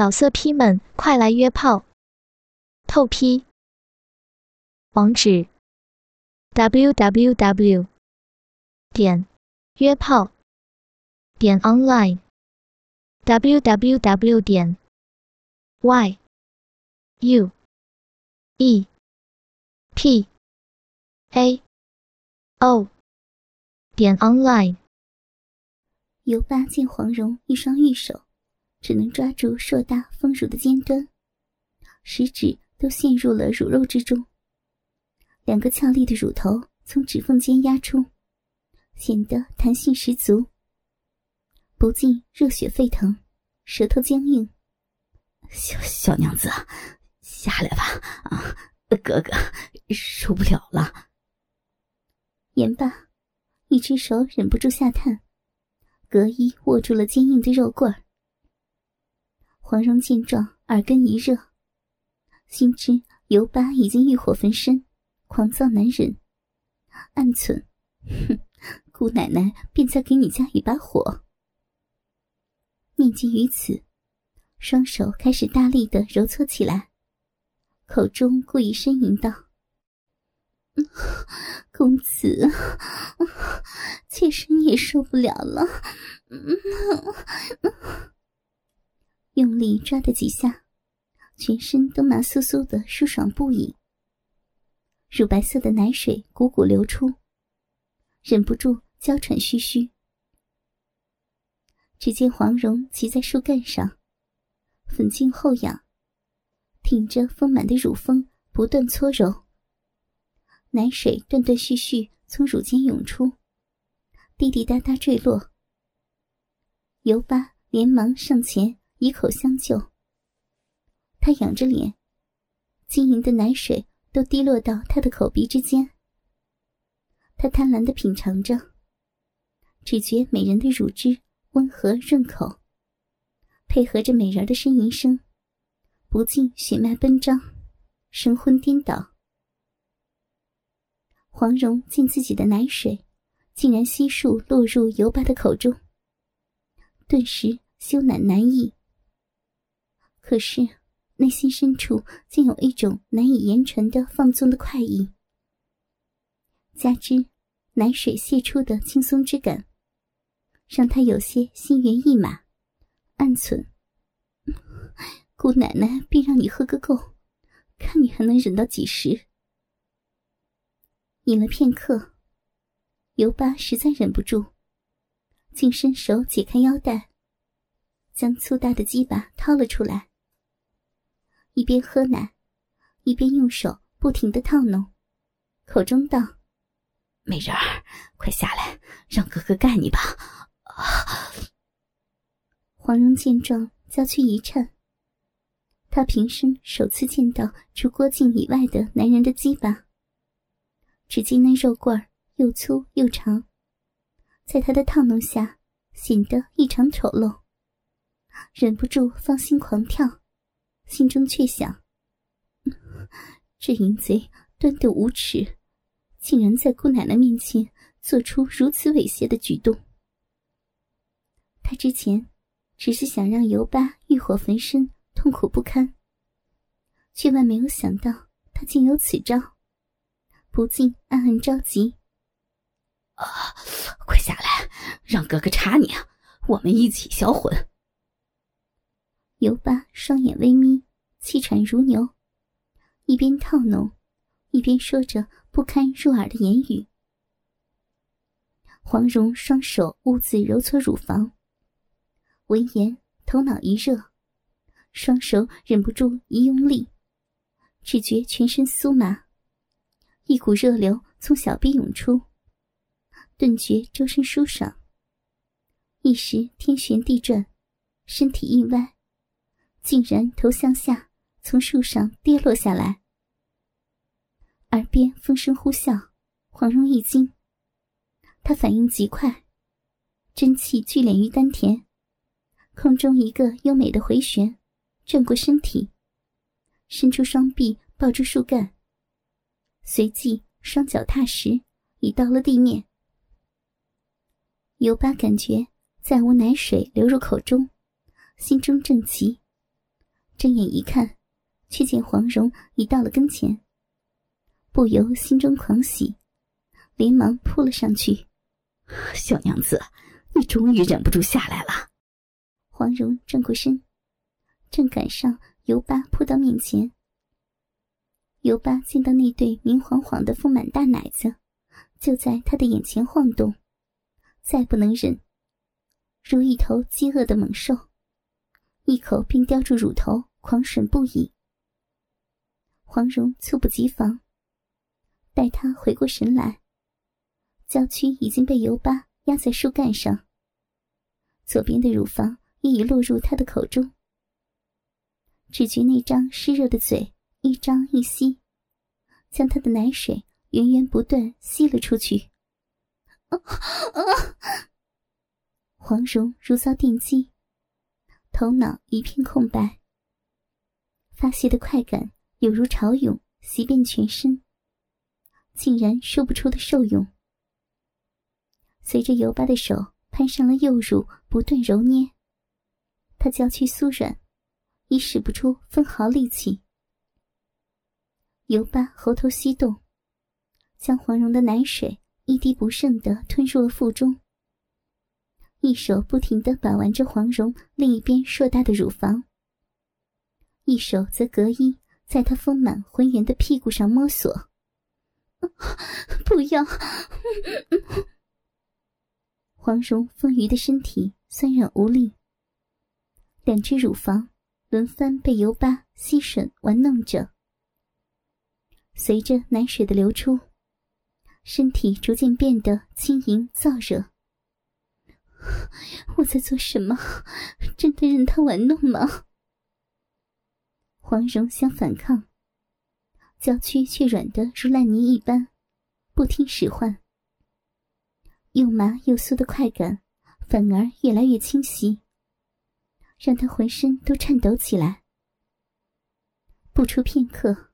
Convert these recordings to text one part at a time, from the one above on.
老色批们，快来约炮！透批。网址：w w w 点约炮点 online w w w 点 y u e p a o 点 online。尤巴见黄蓉一双玉手。只能抓住硕大丰乳的尖端，食指都陷入了乳肉之中。两个俏丽的乳头从指缝间压出，显得弹性十足。不禁热血沸腾，舌头僵硬。小小娘子，下来吧！啊，哥哥受不了了。言罢，一只手忍不住下探，隔衣握住了坚硬的肉棍儿。黄蓉见状，耳根一热，心知尤巴已经欲火焚身，狂躁难忍，暗忖：哼，姑奶奶便再给你加一把火。念及于此，双手开始大力的揉搓起来，口中故意呻吟道：“ 公子，妾身也受不了了。” 用力抓的几下，全身都麻酥酥的，舒爽不已。乳白色的奶水汩汩流出，忍不住娇喘吁吁。只见黄蓉骑在树干上，粉颈后仰，挺着丰满的乳峰不断搓揉，奶水断断续续从乳尖涌出，滴滴答答坠落。尤巴连忙上前。以口相救，他仰着脸，晶莹的奶水都滴落到他的口鼻之间。他贪婪的品尝着，只觉美人的乳汁温和润口，配合着美人的呻吟声，不禁血脉奔张，神魂颠倒。黄蓉见自己的奶水竟然悉数落入尤巴的口中，顿时羞赧难抑。可是，内心深处竟有一种难以言传的放纵的快意，加之奶水泄出的轻松之感，让他有些心猿意马，暗忖：姑奶奶必让你喝个够，看你还能忍到几时。饮了片刻，尤巴实在忍不住，竟伸手解开腰带，将粗大的鸡巴掏了出来。一边喝奶，一边用手不停的套弄，口中道：“美人儿，快下来，让哥哥干你吧！”黄蓉见状，娇躯一颤。她平生首次见到除郭靖以外的男人的鸡巴，只见那肉棍儿又粗又长，在她的套弄下显得异常丑陋，忍不住芳心狂跳。心中却想：这淫贼端的无耻，竟然在姑奶奶面前做出如此猥亵的举动。他之前只是想让尤巴欲火焚身、痛苦不堪，却万没有想到他竟有此招，不禁暗暗着急。啊，快下来，让哥哥插你啊！我们一起销魂。尤巴双眼微眯，气喘如牛，一边套弄，一边说着不堪入耳的言语。黄蓉双手兀自揉搓乳房，闻言头脑一热，双手忍不住一用力，只觉全身酥麻，一股热流从小臂涌出，顿觉周身舒爽，一时天旋地转，身体一歪。竟然头向下，从树上跌落下来。耳边风声呼啸，黄蓉一惊，她反应极快，真气聚敛于丹田，空中一个优美的回旋，转过身体，伸出双臂抱住树干，随即双脚踏实，已到了地面。尤巴感觉再无奶水流入口中，心中正急。睁眼一看，却见黄蓉已到了跟前，不由心中狂喜，连忙扑了上去。小娘子，你终于忍不住下来了。黄蓉转过身，正赶上尤巴扑到面前。尤巴见到那对明晃晃的丰满大奶子，就在他的眼前晃动，再不能忍，如一头饥饿的猛兽，一口便叼住乳头，狂吮不已。黄蓉猝不及防，待他回过神来。娇躯已经被尤巴压在树干上，左边的乳房也已落入他的口中。只觉那张湿热的嘴一张一吸，将他的奶水源源不断吸了出去。黄蓉如遭电击，头脑一片空白。发泄的快感有如潮涌，袭遍全身，竟然说不出的受用。随着尤巴的手攀上了右乳，不断揉捏，他娇躯酥软，已使不出分毫力气。尤巴喉头吸动，将黄蓉的奶水一滴不剩的吞入了腹中，一手不停的把玩着黄蓉另一边硕大的乳房，一手则隔衣在她丰满浑圆的屁股上摸索。不要！黄蓉丰腴的身体酸软无力，两只乳房轮番被尤巴吸吮玩弄着。随着奶水的流出，身体逐渐变得轻盈燥热。我在做什么？真的任他玩弄吗？黄蓉想反抗，娇躯却软得如烂泥一般，不听使唤。又麻又酥的快感，反而越来越清晰，让他浑身都颤抖起来。不出片刻，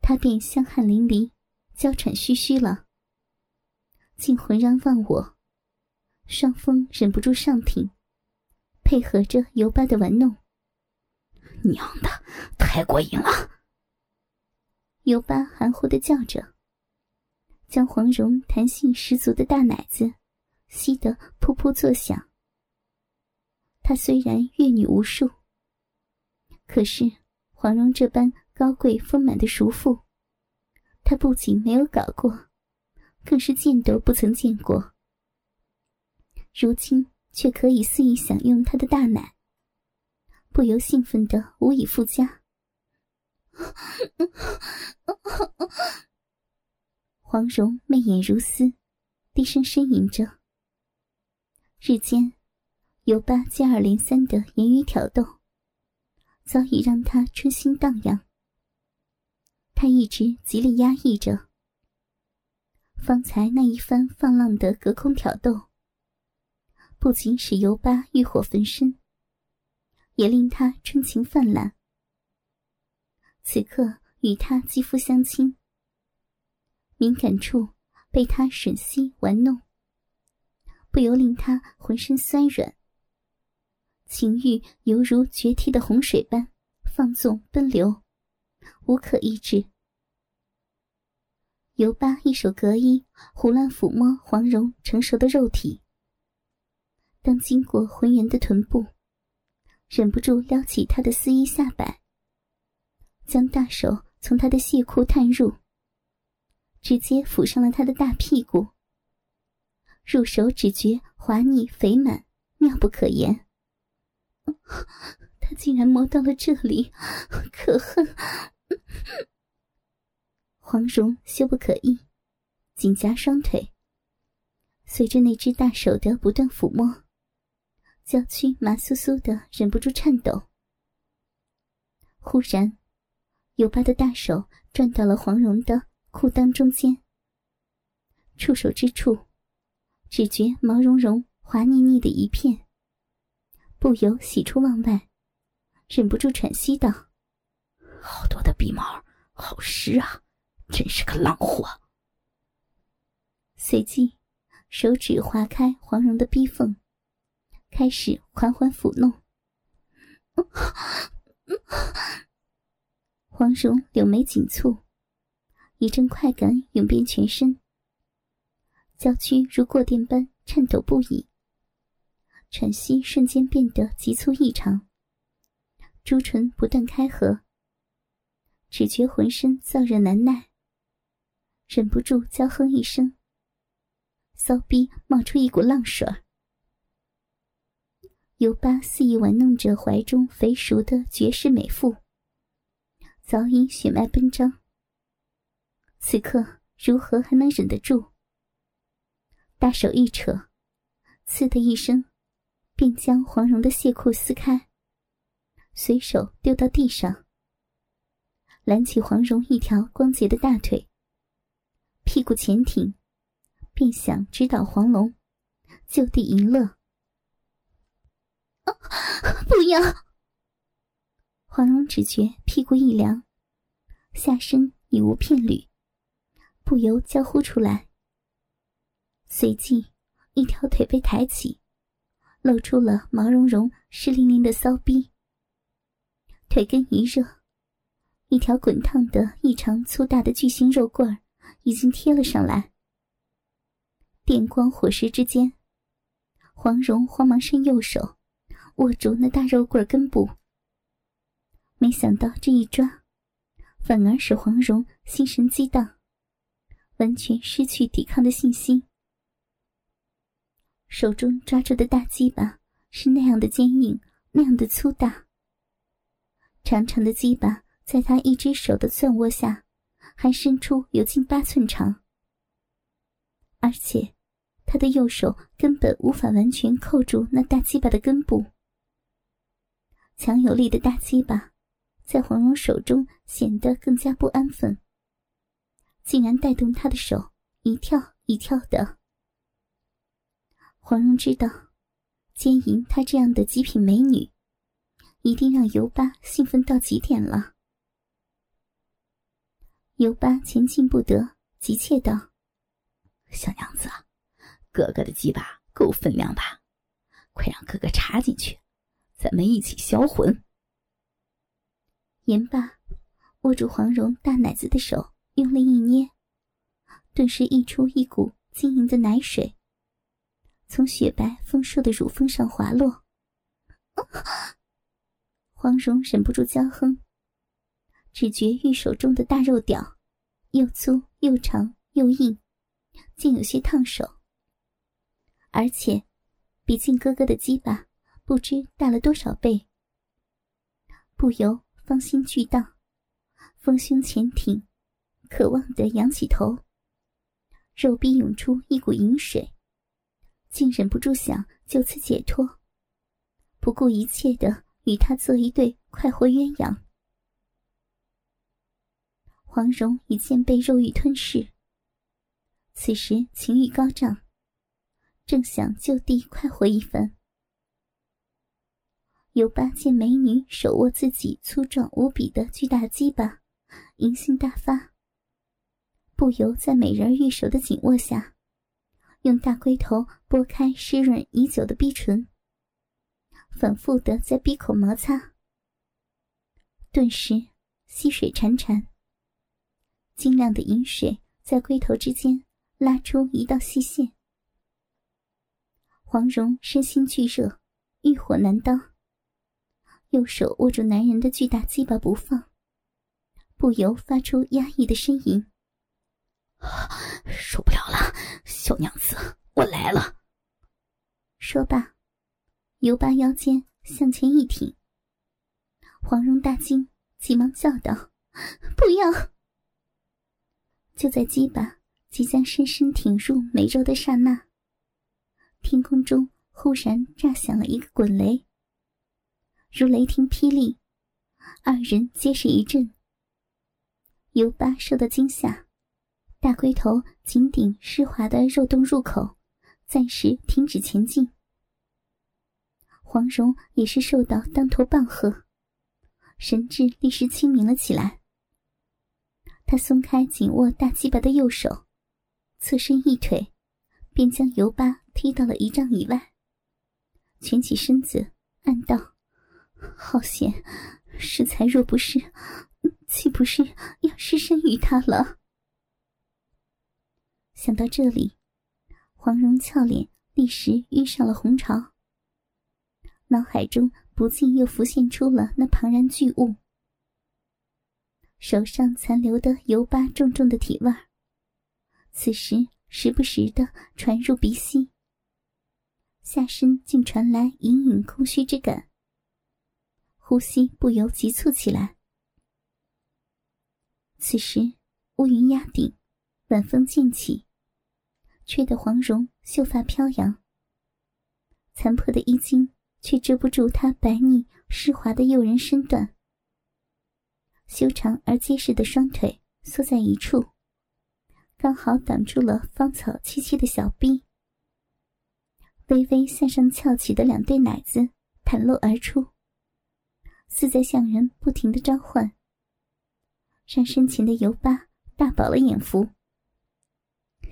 他便香汗淋漓，娇喘吁吁了，竟浑然忘我。双峰忍不住上挺，配合着尤巴的玩弄。娘的，太过瘾了！尤巴含糊的叫着。将黄蓉弹性十足的大奶子吸得噗噗作响。她虽然阅女无数，可是黄蓉这般高贵丰满的熟妇，她不仅没有搞过，更是见都不曾见过。如今却可以肆意享用她的大奶，不由兴奋的无以复加。黄蓉媚眼如丝，低声呻吟着。日间，尤巴接二连三的言语挑逗，早已让他春心荡漾。他一直极力压抑着。方才那一番放浪的隔空挑逗，不仅使尤巴欲火焚身，也令他春情泛滥。此刻与他肌肤相亲。敏感处被他吮吸玩弄，不由令他浑身酸软。情欲犹如决堤的洪水般放纵奔流，无可抑制。尤巴一手隔衣，胡乱抚摸黄蓉成熟的肉体。当经过浑圆的臀部，忍不住撩起她的丝衣下摆，将大手从她的细裤探入。直接抚上了他的大屁股，入手只觉滑腻肥满，妙不可言。他竟然摸到了这里，可恨！黄蓉羞不可抑，紧夹双腿，随着那只大手的不断抚摸，娇躯麻酥酥的，忍不住颤抖。忽然，有巴的大手转到了黄蓉的。裤裆中间，触手之处，只觉毛茸茸、滑腻腻的一片，不由喜出望外，忍不住喘息道：“好多的鼻毛，好湿啊，真是个浪货。”随即，手指划开黄蓉的逼缝，开始缓缓抚弄。黄蓉柳眉紧蹙，一阵快感涌遍全身，娇躯如过电般颤抖不已，喘息瞬间变得急促异常，朱唇不断开合，只觉浑身燥热难耐，忍不住娇哼一声，骚逼冒出一股浪水儿。尤巴肆意玩弄着怀中肥熟的绝世美妇。早已血脉奔张，此刻如何还能忍得住？大手一扯，刺的一声，便将黄蓉的亵裤撕开，随手丢到地上，揽起黄蓉一条光洁的大腿，屁股前挺，便想直捣黄龙，就地淫乐。不要！黄蓉只觉屁股一凉，下身已无片缕，不由娇呼出来。随即，一条腿被抬起，露出了毛茸茸、湿淋淋的骚逼。腿根一热，一条滚烫的、异常粗大的巨型肉棍已经贴了上来。电光火石之间，黄蓉慌忙伸右手，握住那大肉棍根部。没想到这一抓，反而使黄蓉心神激荡，完全失去抵抗的信心。手中抓住的大鸡巴是那样的坚硬，那样的粗大。长长的鸡巴在他一只手的攥握下，还伸出有近八寸长，而且他的右手根本无法完全扣住那大鸡巴的根部。强有力的大鸡巴。在黄蓉手中显得更加不安分，竟然带动她的手一跳一跳的。黄蓉知道，奸淫她这样的极品美女，一定让尤巴兴奋到极点了。尤巴前进不得，急切道：“小娘子，哥哥的鸡巴够分量吧？快让哥哥插进去，咱们一起销魂。”言罢，握住黄蓉大奶子的手用力一捏，顿时溢出一股晶莹的奶水，从雪白丰硕的乳峰上滑落。黄蓉忍不住娇哼，只觉玉手中的大肉屌，又粗又长又硬，竟有些烫手，而且比靖哥哥的鸡巴不知大了多少倍，不由。芳心巨荡，丰胸前挺，渴望的仰起头，肉壁涌出一股淫水，竟忍不住想就此解脱，不顾一切的与他做一对快活鸳鸯。黄蓉已见被肉欲吞噬，此时情欲高涨，正想就地快活一番。尤八见美女手握自己粗壮无比的巨大鸡巴，淫性大发，不由在美人玉手的紧握下，用大龟头拨开湿润已久的逼唇，反复的在闭口摩擦。顿时溪水潺潺，晶亮的银水在龟头之间拉出一道细线。黄蓉身心俱热，欲火难当。右手握住男人的巨大鸡巴不放，不由发出压抑的呻吟。受不了了，小娘子，我来了。说罢，尤巴腰间向前一挺。黄蓉大惊，急忙叫道：“不要！”就在鸡巴即将深深挺入美肉的刹那，天空中忽然炸响了一个滚雷。如雷霆霹雳，二人皆是一震。尤巴受到惊吓，大龟头紧顶湿滑的肉洞入口，暂时停止前进。黄蓉也是受到当头棒喝，神智立时清明了起来。他松开紧握大鸡巴的右手，侧身一腿，便将尤巴踢到了一丈以外，蜷起身子，暗道。好险！适才若不是，岂不是要失身于他了？想到这里，黄蓉俏脸立时遇上了红潮，脑海中不禁又浮现出了那庞然巨物，手上残留的油巴重重的体味，此时时不时的传入鼻息，下身竟传来隐隐空虚之感，呼吸不由急促起来。此时乌云压顶，晚风渐起。吹得黄蓉秀发飘扬，残破的衣襟却遮不住她白腻湿滑的诱人身段。修长而结实的双腿缩在一处，刚好挡住了芳草萋萋的小臂。微微向上翘起的两对奶子袒露而出，似在向人不停的召唤，让身前的油疤大饱了眼福。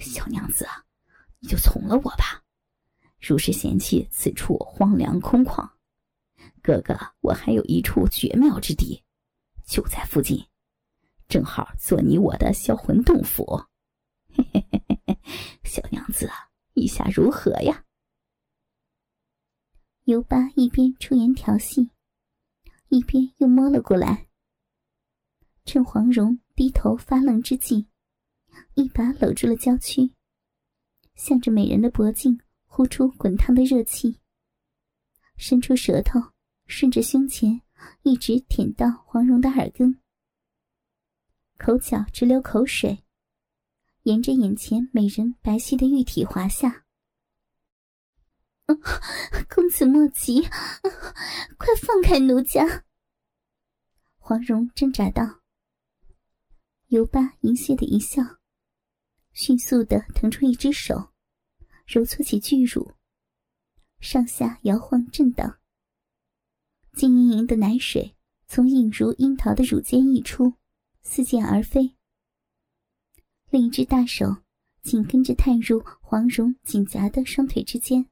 小娘子，你就从了我吧。如是嫌弃此处荒凉空旷，哥哥我还有一处绝妙之地，就在附近，正好做你我的销魂洞府。嘿嘿嘿嘿嘿，小娘子，意下如何呀？尤巴一边出言调戏，一边又摸了过来，趁黄蓉低头发愣之际。一把搂住了娇躯，向着美人的脖颈呼出滚烫的热气，伸出舌头顺着胸前一直舔到黄蓉的耳根，口角直流口水，沿着眼前美人白皙的玉体滑下。公子莫急，快放开奴家！黄蓉挣扎道。尤巴淫亵的一笑。迅速的腾出一只手，揉搓起巨乳，上下摇晃震荡。晶莹莹的奶水从映如樱桃的乳尖溢出，四溅而飞。另一只大手紧跟着探入黄蓉紧夹的双腿之间，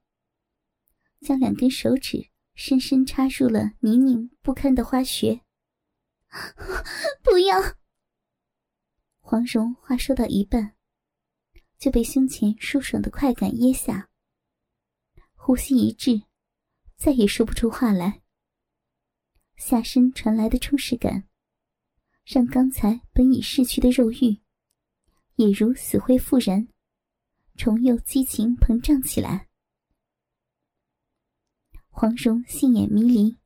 将两根手指深深插入了泥泞不堪的花穴。不要！黄蓉话说到一半。就被胸前舒爽的快感噎下，呼吸一滞，再也说不出话来。下身传来的充实感，让刚才本已逝去的肉欲，也如死灰复燃，重又激情膨胀起来。黄蓉杏眼迷离，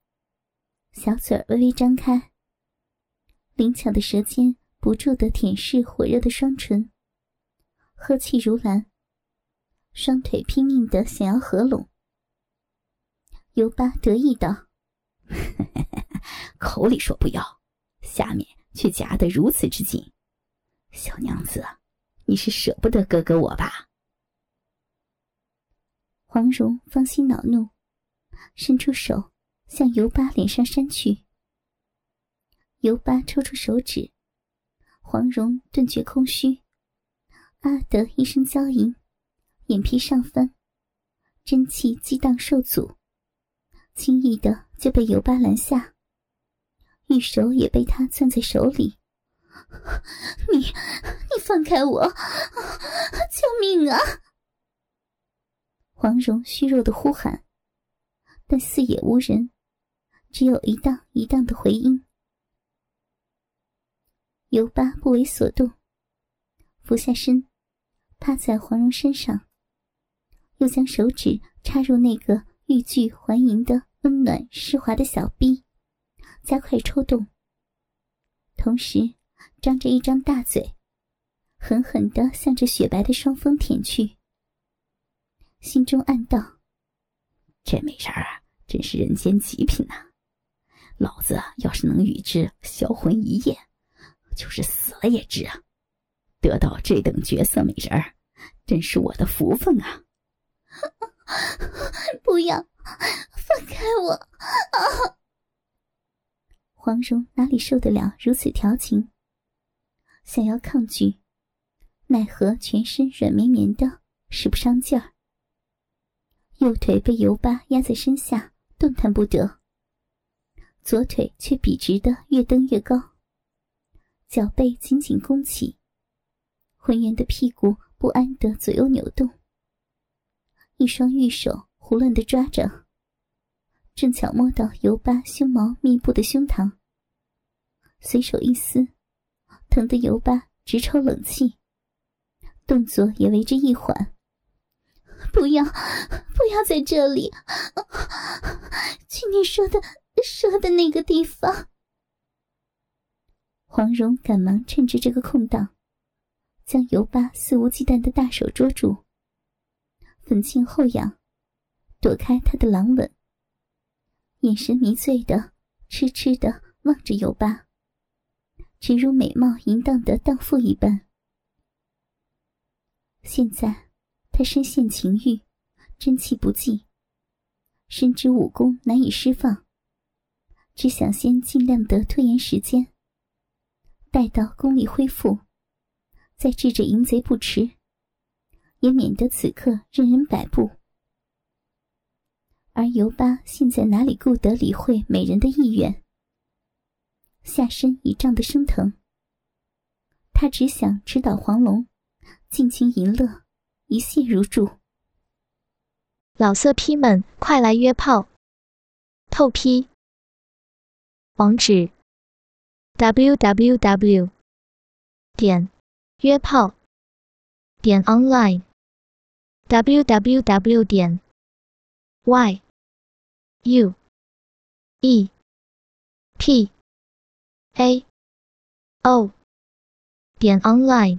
小嘴微微张开，灵巧的舌尖不住的舔舐火热的双唇。呵气如兰，双腿拼命的想要合拢。尤巴得意道：“ 口里说不要，下面却夹得如此之紧，小娘子，你是舍不得哥哥我吧？”黄蓉芳心恼怒，伸出手向尤巴脸上扇去。尤巴抽出手指，黄蓉顿觉空虚。啊的一声娇吟，眼皮上翻，真气激荡受阻，轻易的就被尤巴拦下，玉手也被他攥在手里。你，你放开我！救命啊！黄蓉虚弱的呼喊，但四野无人，只有一荡一荡的回音。尤巴不为所动，俯下身。趴在黄蓉身上，又将手指插入那个欲拒还迎的温暖湿滑的小臂，加快抽动，同时张着一张大嘴，狠狠地向着雪白的双峰舔去。心中暗道：“这美人儿真是人间极品呐！老子要是能与之销魂一夜，就是死了也值啊！得到这等绝色美人儿。”真是我的福分啊！不要放开我！啊！黄蓉哪里受得了如此调情？想要抗拒，奈何全身软绵绵的，使不上劲儿。右腿被尤巴压在身下，动弹不得；左腿却笔直的越蹬越高，脚背紧紧弓起，浑圆的屁股不安的左右扭动，一双玉手胡乱的抓着，正巧摸到尤巴胸毛密布的胸膛，随手一撕，疼得尤巴直抽冷气，动作也为之一缓。不要，不要在这里，去你说的说的那个地方。黄蓉赶忙趁着这个空档，将尤巴肆无忌惮的大手捉住，粉颈后仰，躲开他的狼吻，眼神迷醉的痴痴的望着尤巴，直如美貌淫荡的荡妇一般。现在，他深陷情欲，真气不济，深知武功难以释放，只想先尽量的拖延时间。待到功力恢复，再治这淫贼不迟，也免得此刻任人摆布。而尤巴现在哪里顾得理会美人的意愿，下身已胀得生疼。他只想直捣黄龙，尽情淫乐，一泻如注。老色批们，快来约炮！透批。网址。www. 点约炮点 online www. 点 y u e p a o 点 online